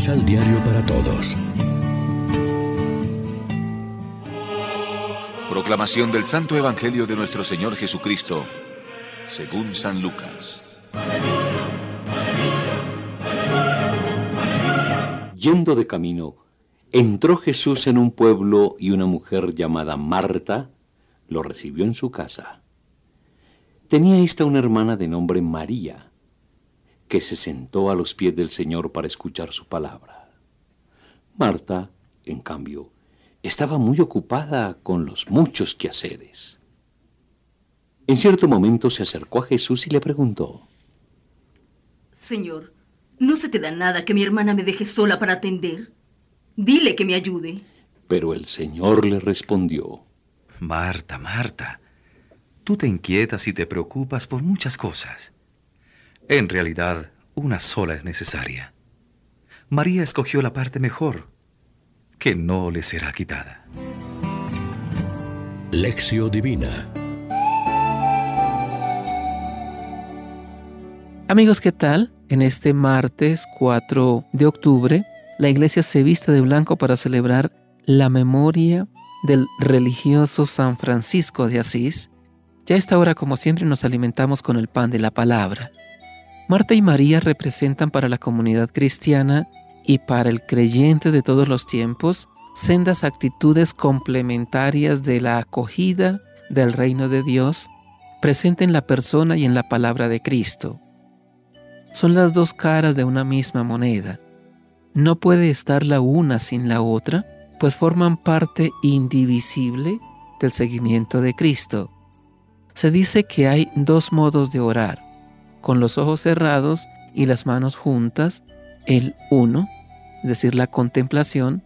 Misal Diario para Todos. Proclamación del Santo Evangelio de nuestro Señor Jesucristo, según San Lucas. Yendo de camino, entró Jesús en un pueblo y una mujer llamada Marta lo recibió en su casa. Tenía esta una hermana de nombre María, que se sentó a los pies del Señor para escuchar su palabra. Marta, en cambio, estaba muy ocupada con los muchos quehaceres. En cierto momento se acercó a Jesús y le preguntó, Señor, ¿no se te da nada que mi hermana me deje sola para atender? Dile que me ayude. Pero el Señor le respondió, Marta, Marta, tú te inquietas y te preocupas por muchas cosas. En realidad, una sola es necesaria. María escogió la parte mejor, que no le será quitada. Lección Divina Amigos, ¿qué tal? En este martes 4 de octubre, la iglesia se viste de blanco para celebrar la memoria del religioso San Francisco de Asís. Ya a esta hora, como siempre, nos alimentamos con el pan de la palabra. Marta y María representan para la comunidad cristiana y para el creyente de todos los tiempos sendas actitudes complementarias de la acogida del reino de Dios presente en la persona y en la palabra de Cristo son las dos caras de una misma moneda. No puede estar la una sin la otra, pues forman parte indivisible del seguimiento de Cristo. Se dice que hay dos modos de orar, con los ojos cerrados y las manos juntas, el uno, es decir, la contemplación,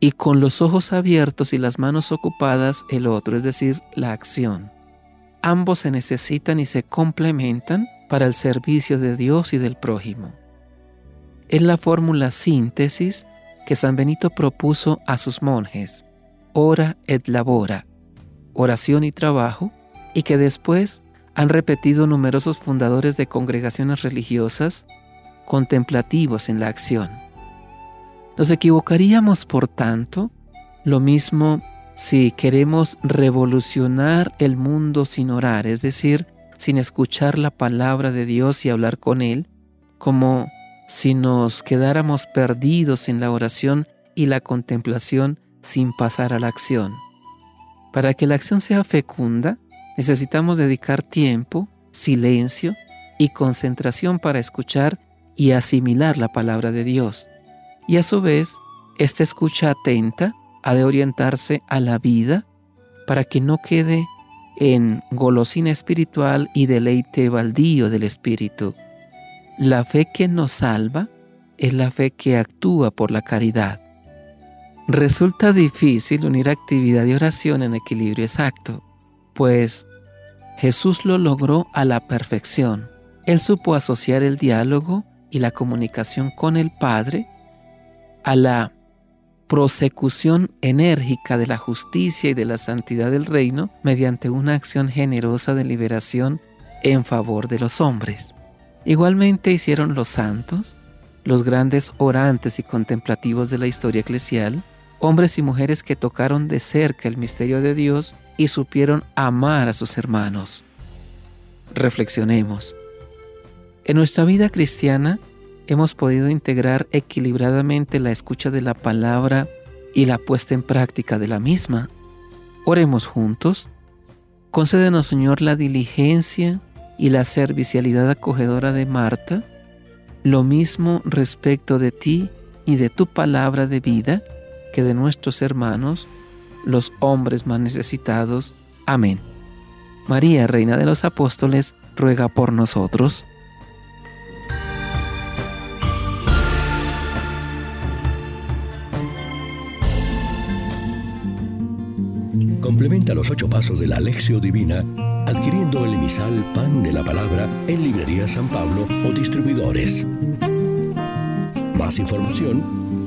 y con los ojos abiertos y las manos ocupadas, el otro, es decir, la acción. Ambos se necesitan y se complementan para el servicio de Dios y del prójimo. Es la fórmula síntesis que San Benito propuso a sus monjes, ora et labora, oración y trabajo, y que después han repetido numerosos fundadores de congregaciones religiosas contemplativos en la acción. Nos equivocaríamos, por tanto, lo mismo si queremos revolucionar el mundo sin orar, es decir, sin escuchar la palabra de Dios y hablar con Él, como si nos quedáramos perdidos en la oración y la contemplación sin pasar a la acción. Para que la acción sea fecunda, necesitamos dedicar tiempo, silencio y concentración para escuchar y asimilar la palabra de Dios. Y a su vez, esta escucha atenta ha de orientarse a la vida para que no quede en golosina espiritual y deleite baldío del espíritu. La fe que nos salva es la fe que actúa por la caridad. Resulta difícil unir actividad y oración en equilibrio exacto, pues Jesús lo logró a la perfección. Él supo asociar el diálogo y la comunicación con el Padre a la prosecución enérgica de la justicia y de la santidad del reino mediante una acción generosa de liberación en favor de los hombres. Igualmente hicieron los santos, los grandes orantes y contemplativos de la historia eclesial, hombres y mujeres que tocaron de cerca el misterio de Dios y supieron amar a sus hermanos. Reflexionemos. En nuestra vida cristiana, hemos podido integrar equilibradamente la escucha de la palabra y la puesta en práctica de la misma. Oremos juntos. Concédenos, Señor, la diligencia y la servicialidad acogedora de Marta, lo mismo respecto de ti y de tu palabra de vida que de nuestros hermanos, los hombres más necesitados. Amén. María, Reina de los Apóstoles, ruega por nosotros. Complementa los ocho pasos de la Alexio Divina adquiriendo el emisal Pan de la Palabra en Librería San Pablo o distribuidores. Más información